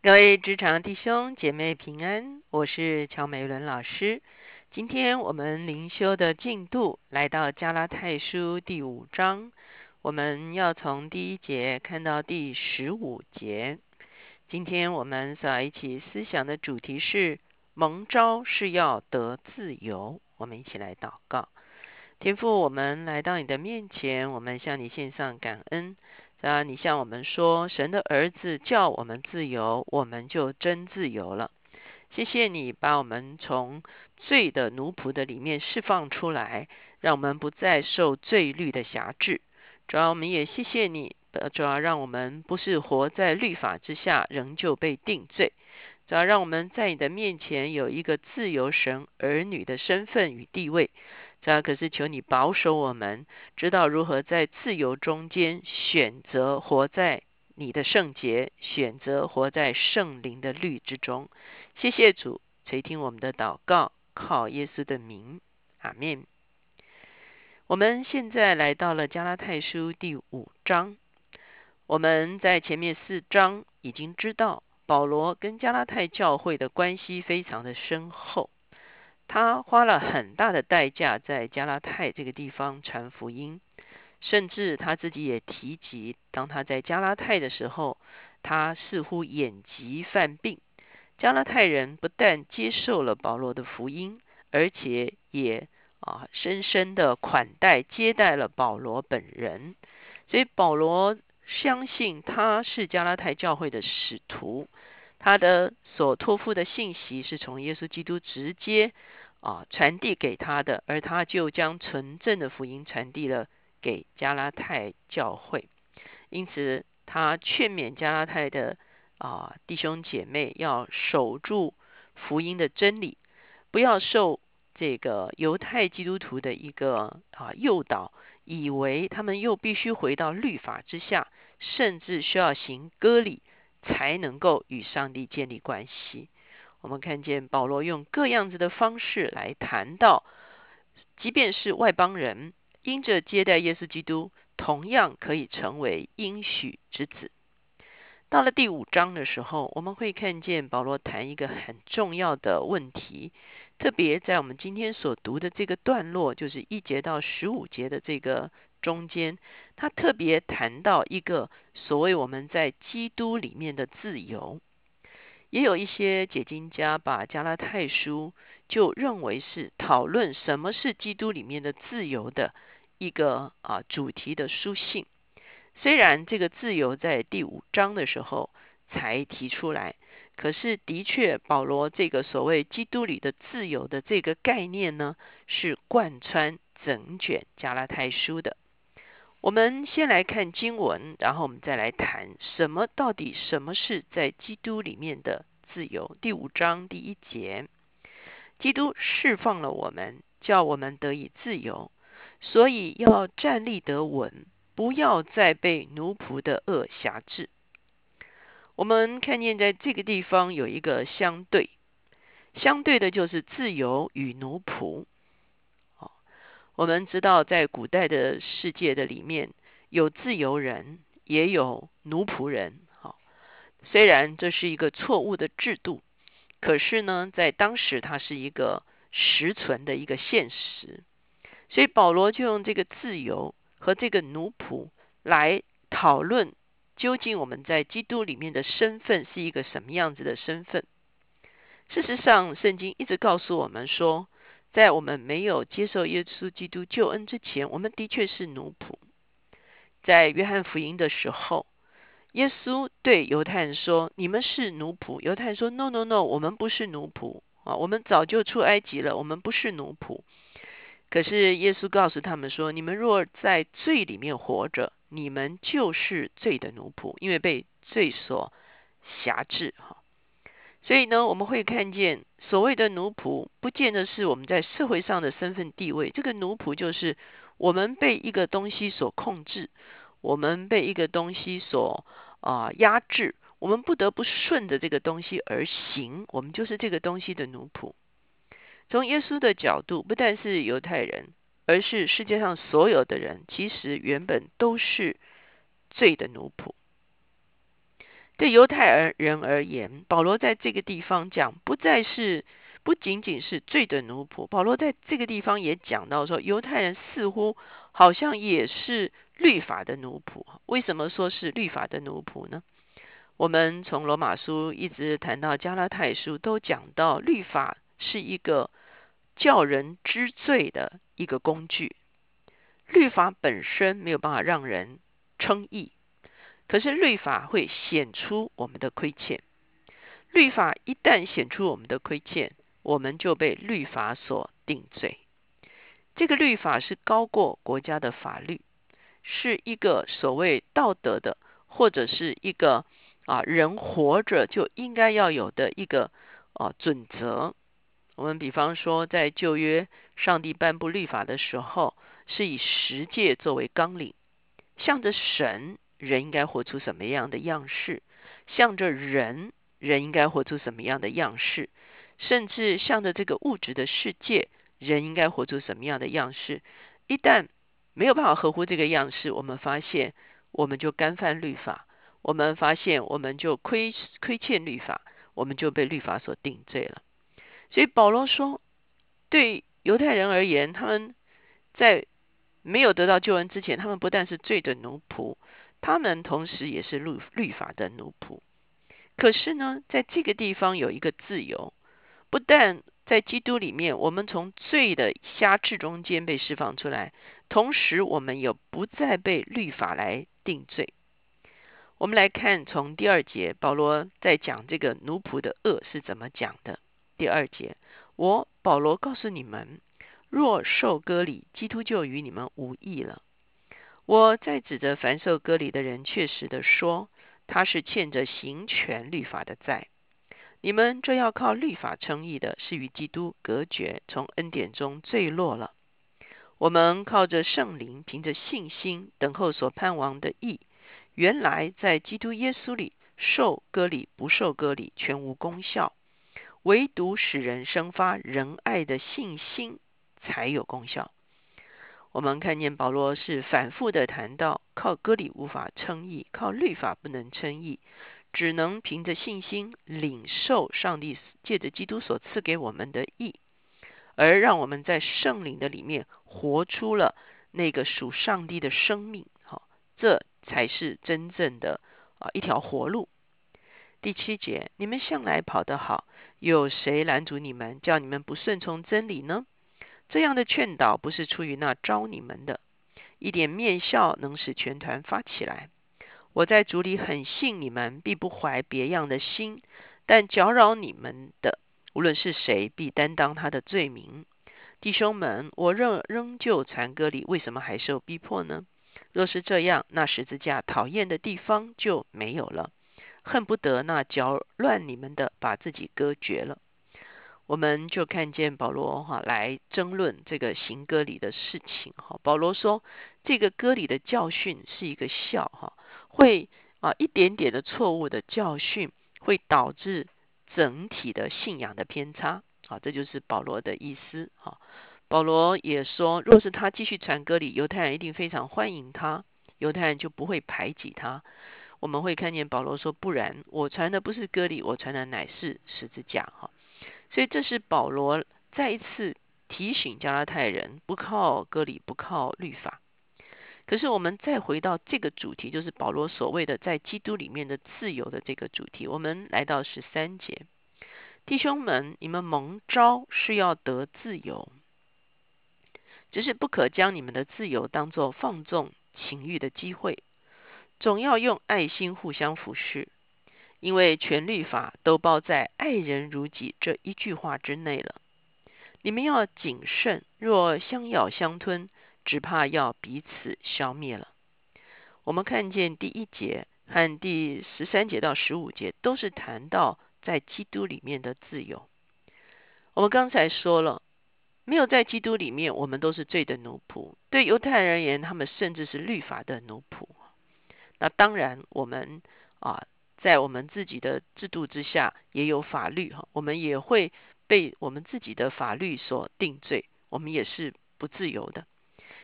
各位职场弟兄姐妹平安，我是乔美伦老师。今天我们灵修的进度来到加拉太书第五章，我们要从第一节看到第十五节。今天我们所要一起思想的主题是蒙召是要得自由。我们一起来祷告，天父，我们来到你的面前，我们向你献上感恩。啊！你向我们说，神的儿子叫我们自由，我们就真自由了。谢谢你把我们从罪的奴仆的里面释放出来，让我们不再受罪律的辖制。主要我们也谢谢你，主要让我们不是活在律法之下，仍旧被定罪。主要让我们在你的面前有一个自由神儿女的身份与地位。这可是求你保守我们，知道如何在自由中间选择活在你的圣洁，选择活在圣灵的律之中。谢谢主垂听我们的祷告，靠耶稣的名，阿门。我们现在来到了加拉太书第五章。我们在前面四章已经知道，保罗跟加拉太教会的关系非常的深厚。他花了很大的代价在加拉太这个地方传福音，甚至他自己也提及，当他在加拉太的时候，他似乎眼疾犯病。加拉太人不但接受了保罗的福音，而且也啊深深的款待接待了保罗本人。所以保罗相信他是加拉太教会的使徒。他的所托付的信息是从耶稣基督直接啊传递给他的，而他就将纯正的福音传递了给加拉太教会。因此，他劝勉加拉太的啊弟兄姐妹要守住福音的真理，不要受这个犹太基督徒的一个啊诱导，以为他们又必须回到律法之下，甚至需要行割礼。才能够与上帝建立关系。我们看见保罗用各样子的方式来谈到，即便是外邦人，因着接待耶稣基督，同样可以成为应许之子。到了第五章的时候，我们会看见保罗谈一个很重要的问题，特别在我们今天所读的这个段落，就是一节到十五节的这个。中间，他特别谈到一个所谓我们在基督里面的自由，也有一些解经家把加拉太书就认为是讨论什么是基督里面的自由的一个啊主题的书信。虽然这个自由在第五章的时候才提出来，可是的确保罗这个所谓基督里的自由的这个概念呢，是贯穿整卷加拉太书的。我们先来看经文，然后我们再来谈什么到底什么是在基督里面的自由。第五章第一节，基督释放了我们，叫我们得以自由，所以要站立得稳，不要再被奴仆的恶辖制。我们看见在这个地方有一个相对，相对的就是自由与奴仆。我们知道，在古代的世界的里面，有自由人，也有奴仆人。好，虽然这是一个错误的制度，可是呢，在当时它是一个实存的一个现实。所以保罗就用这个自由和这个奴仆来讨论，究竟我们在基督里面的身份是一个什么样子的身份。事实上，圣经一直告诉我们说。在我们没有接受耶稣基督救恩之前，我们的确是奴仆。在约翰福音的时候，耶稣对犹太人说：“你们是奴仆。”犹太人说：“No, No, No，我们不是奴仆啊，我们早就出埃及了，我们不是奴仆。”可是耶稣告诉他们说：“你们若在罪里面活着，你们就是罪的奴仆，因为被罪所辖制。”哈。所以呢，我们会看见所谓的奴仆，不见得是我们在社会上的身份地位。这个奴仆就是我们被一个东西所控制，我们被一个东西所啊压制，我们不得不顺着这个东西而行，我们就是这个东西的奴仆。从耶稣的角度，不但是犹太人，而是世界上所有的人，其实原本都是罪的奴仆。对犹太人而言，保罗在这个地方讲，不再是不仅仅是罪的奴仆。保罗在这个地方也讲到说，犹太人似乎好像也是律法的奴仆。为什么说是律法的奴仆呢？我们从罗马书一直谈到加拉太书，都讲到律法是一个叫人知罪的一个工具。律法本身没有办法让人称义。可是律法会显出我们的亏欠，律法一旦显出我们的亏欠，我们就被律法所定罪。这个律法是高过国家的法律，是一个所谓道德的，或者是一个啊人活着就应该要有的一个啊准则。我们比方说，在旧约，上帝颁布律法的时候，是以十诫作为纲领，向着神。人应该活出什么样的样式？向着人，人应该活出什么样的样式？甚至向着这个物质的世界，人应该活出什么样的样式？一旦没有办法合乎这个样式，我们发现我们就干犯律法，我们发现我们就亏亏欠律法，我们就被律法所定罪了。所以保罗说，对犹太人而言，他们在没有得到救恩之前，他们不但是罪的奴仆。他们同时也是律律法的奴仆，可是呢，在这个地方有一个自由，不但在基督里面，我们从罪的辖制中间被释放出来，同时我们也不再被律法来定罪。我们来看从第二节，保罗在讲这个奴仆的恶是怎么讲的。第二节，我保罗告诉你们，若受割礼，基督就与你们无异了。我在指着凡受割礼的人，确实的说，他是欠着行权律法的债。你们这要靠律法称义的，是与基督隔绝，从恩典中坠落了。我们靠着圣灵，凭着信心等候所盼望的义。原来在基督耶稣里受割礼不受割礼全无功效，唯独使人生发仁爱的信心才有功效。我们看见保罗是反复的谈到，靠割礼无法称义，靠律法不能称义，只能凭着信心领受上帝借着基督所赐给我们的义，而让我们在圣灵的里面活出了那个属上帝的生命。好，这才是真正的啊一条活路。第七节，你们向来跑得好，有谁拦阻你们，叫你们不顺从真理呢？这样的劝导不是出于那招你们的，一点面笑能使全团发起来。我在主里很信你们，必不怀别样的心，但搅扰你们的，无论是谁，必担当他的罪名。弟兄们，我仍仍旧传歌里，为什么还受逼迫呢？若是这样，那十字架讨厌的地方就没有了，恨不得那搅乱你们的把自己割绝了。我们就看见保罗哈来争论这个行割礼的事情哈。保罗说，这个割礼的教训是一个笑哈，会啊一点点的错误的教训会导致整体的信仰的偏差啊，这就是保罗的意思哈。保罗也说，若是他继续传割礼，犹太人一定非常欢迎他，犹太人就不会排挤他。我们会看见保罗说，不然我传的不是割礼，我传的乃是十字架哈。所以这是保罗再一次提醒加拉太人，不靠割礼，不靠律法。可是我们再回到这个主题，就是保罗所谓的在基督里面的自由的这个主题。我们来到十三节，弟兄们，你们蒙召是要得自由，只是不可将你们的自由当作放纵情欲的机会，总要用爱心互相服侍。因为全律法都包在“爱人如己”这一句话之内了。你们要谨慎，若相咬相吞，只怕要彼此消灭了。我们看见第一节和第十三节到十五节都是谈到在基督里面的自由。我们刚才说了，没有在基督里面，我们都是罪的奴仆。对犹太人而言，他们甚至是律法的奴仆。那当然，我们啊。在我们自己的制度之下，也有法律哈，我们也会被我们自己的法律所定罪，我们也是不自由的。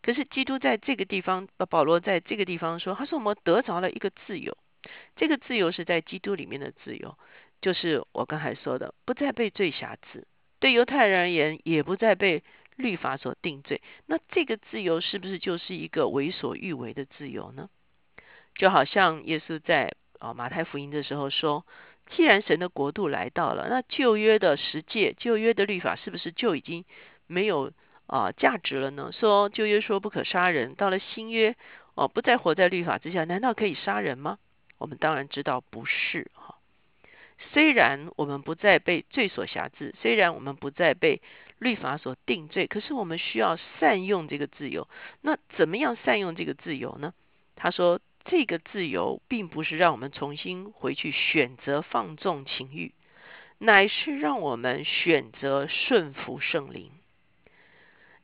可是基督在这个地方，保罗在这个地方说，他说我们得着了一个自由，这个自由是在基督里面的自由，就是我刚才说的，不再被罪辖制。对犹太人而言，也不再被律法所定罪。那这个自由是不是就是一个为所欲为的自由呢？就好像耶稣在啊马太福音的时候说：“既然神的国度来到了，那旧约的十诫、旧约的律法是不是就已经没有啊价值了呢？”说旧约说不可杀人，到了新约哦不再活在律法之下，难道可以杀人吗？我们当然知道不是哈。虽然我们不再被罪所辖制，虽然我们不再被律法所定罪，可是我们需要善用这个自由。那怎么样善用这个自由呢？他说。这个自由并不是让我们重新回去选择放纵情欲，乃是让我们选择顺服圣灵。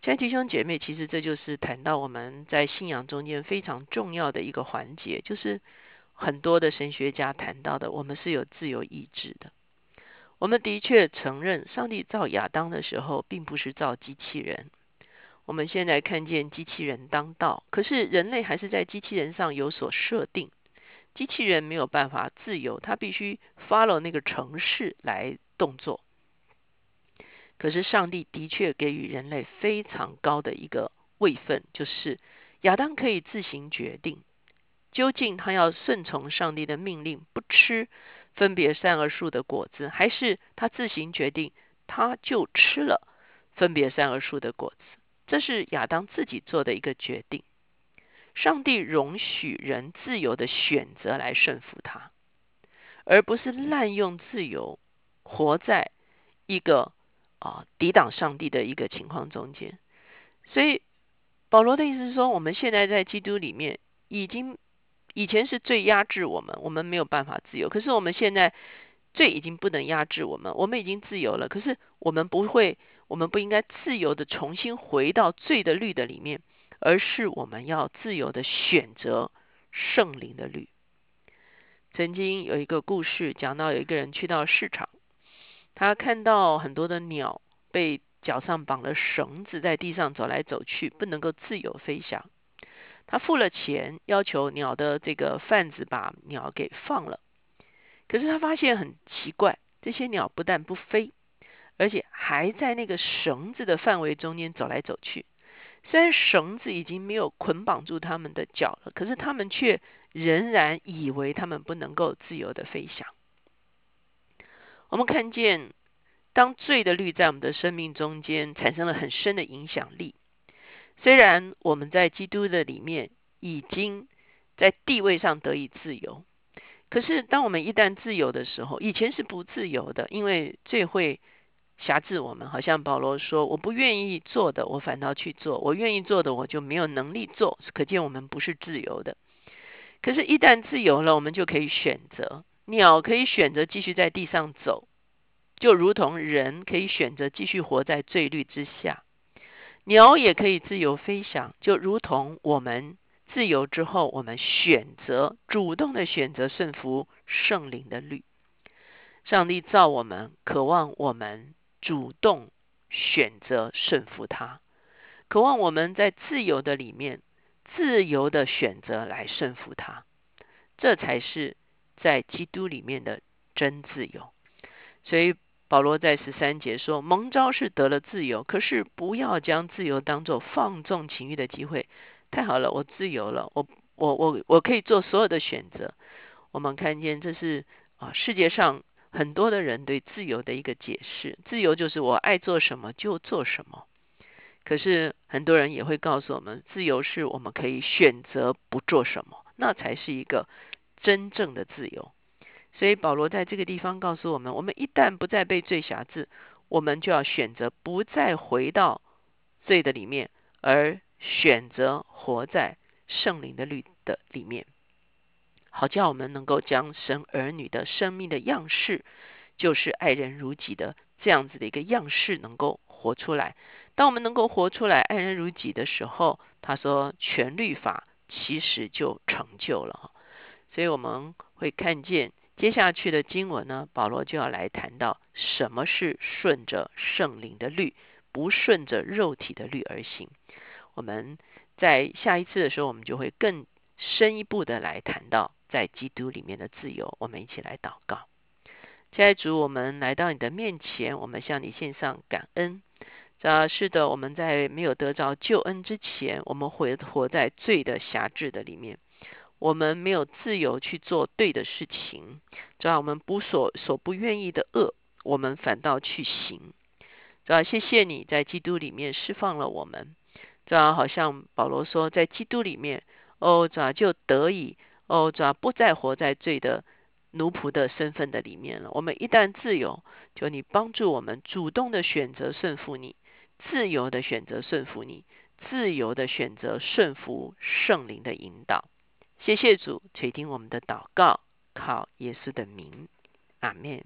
亲爱的弟兄姐妹，其实这就是谈到我们在信仰中间非常重要的一个环节，就是很多的神学家谈到的，我们是有自由意志的。我们的确承认，上帝造亚当的时候，并不是造机器人。我们现在看见机器人当道，可是人类还是在机器人上有所设定。机器人没有办法自由，它必须 follow 那个程式来动作。可是上帝的确给予人类非常高的一个位分，就是亚当可以自行决定，究竟他要顺从上帝的命令，不吃分别善恶树的果子，还是他自行决定，他就吃了分别善恶树的果子。这是亚当自己做的一个决定。上帝容许人自由的选择来顺服他，而不是滥用自由，活在一个啊抵挡上帝的一个情况中间。所以保罗的意思是说，我们现在在基督里面，已经以前是最压制我们，我们没有办法自由。可是我们现在罪已经不能压制我们，我们已经自由了。可是我们不会。我们不应该自由的重新回到罪的律的里面，而是我们要自由的选择圣灵的律。曾经有一个故事讲到，有一个人去到市场，他看到很多的鸟被脚上绑了绳子，在地上走来走去，不能够自由飞翔。他付了钱，要求鸟的这个贩子把鸟给放了。可是他发现很奇怪，这些鸟不但不飞。而且还在那个绳子的范围中间走来走去，虽然绳子已经没有捆绑住他们的脚了，可是他们却仍然以为他们不能够自由的飞翔。我们看见，当罪的律在我们的生命中间产生了很深的影响力，虽然我们在基督的里面已经在地位上得以自由，可是当我们一旦自由的时候，以前是不自由的，因为罪会。辖制我们，好像保罗说：“我不愿意做的，我反倒去做；我愿意做的，我就没有能力做。”可见我们不是自由的。可是，一旦自由了，我们就可以选择。鸟可以选择继续在地上走，就如同人可以选择继续活在罪律之下。鸟也可以自由飞翔，就如同我们自由之后，我们选择主动的选择顺服圣灵的律。上帝造我们，渴望我们。主动选择顺服他，渴望我们在自由的里面，自由的选择来顺服他，这才是在基督里面的真自由。所以保罗在十三节说：“蒙召是得了自由，可是不要将自由当作放纵情欲的机会。”太好了，我自由了，我我我我可以做所有的选择。我们看见这是啊，世界上。很多的人对自由的一个解释，自由就是我爱做什么就做什么。可是很多人也会告诉我们，自由是我们可以选择不做什么，那才是一个真正的自由。所以保罗在这个地方告诉我们，我们一旦不再被罪辖制，我们就要选择不再回到罪的里面，而选择活在圣灵的律的里面。好叫我们能够将神儿女的生命的样式，就是爱人如己的这样子的一个样式，能够活出来。当我们能够活出来爱人如己的时候，他说全律法其实就成就了。所以我们会看见接下去的经文呢，保罗就要来谈到什么是顺着圣灵的律，不顺着肉体的律而行。我们在下一次的时候，我们就会更深一步的来谈到。在基督里面的自由。我们一起来祷告。亲爱主，我们来到你的面前，我们向你献上感恩。啊，是的，我们在没有得着救恩之前，我们活活在罪的辖制的里面，我们没有自由去做对的事情，主要我们不所所不愿意的恶，我们反倒去行。主要谢谢你在基督里面释放了我们。主要好像保罗说，在基督里面，哦，主要就得以，哦，主要不再活在罪的奴仆的身份的里面了。我们一旦自由，求你帮助我们主动的选择顺服你。自由的选择顺服你，自由的选择顺服圣灵的引导。谢谢主垂听我们的祷告，靠耶稣的名，阿门。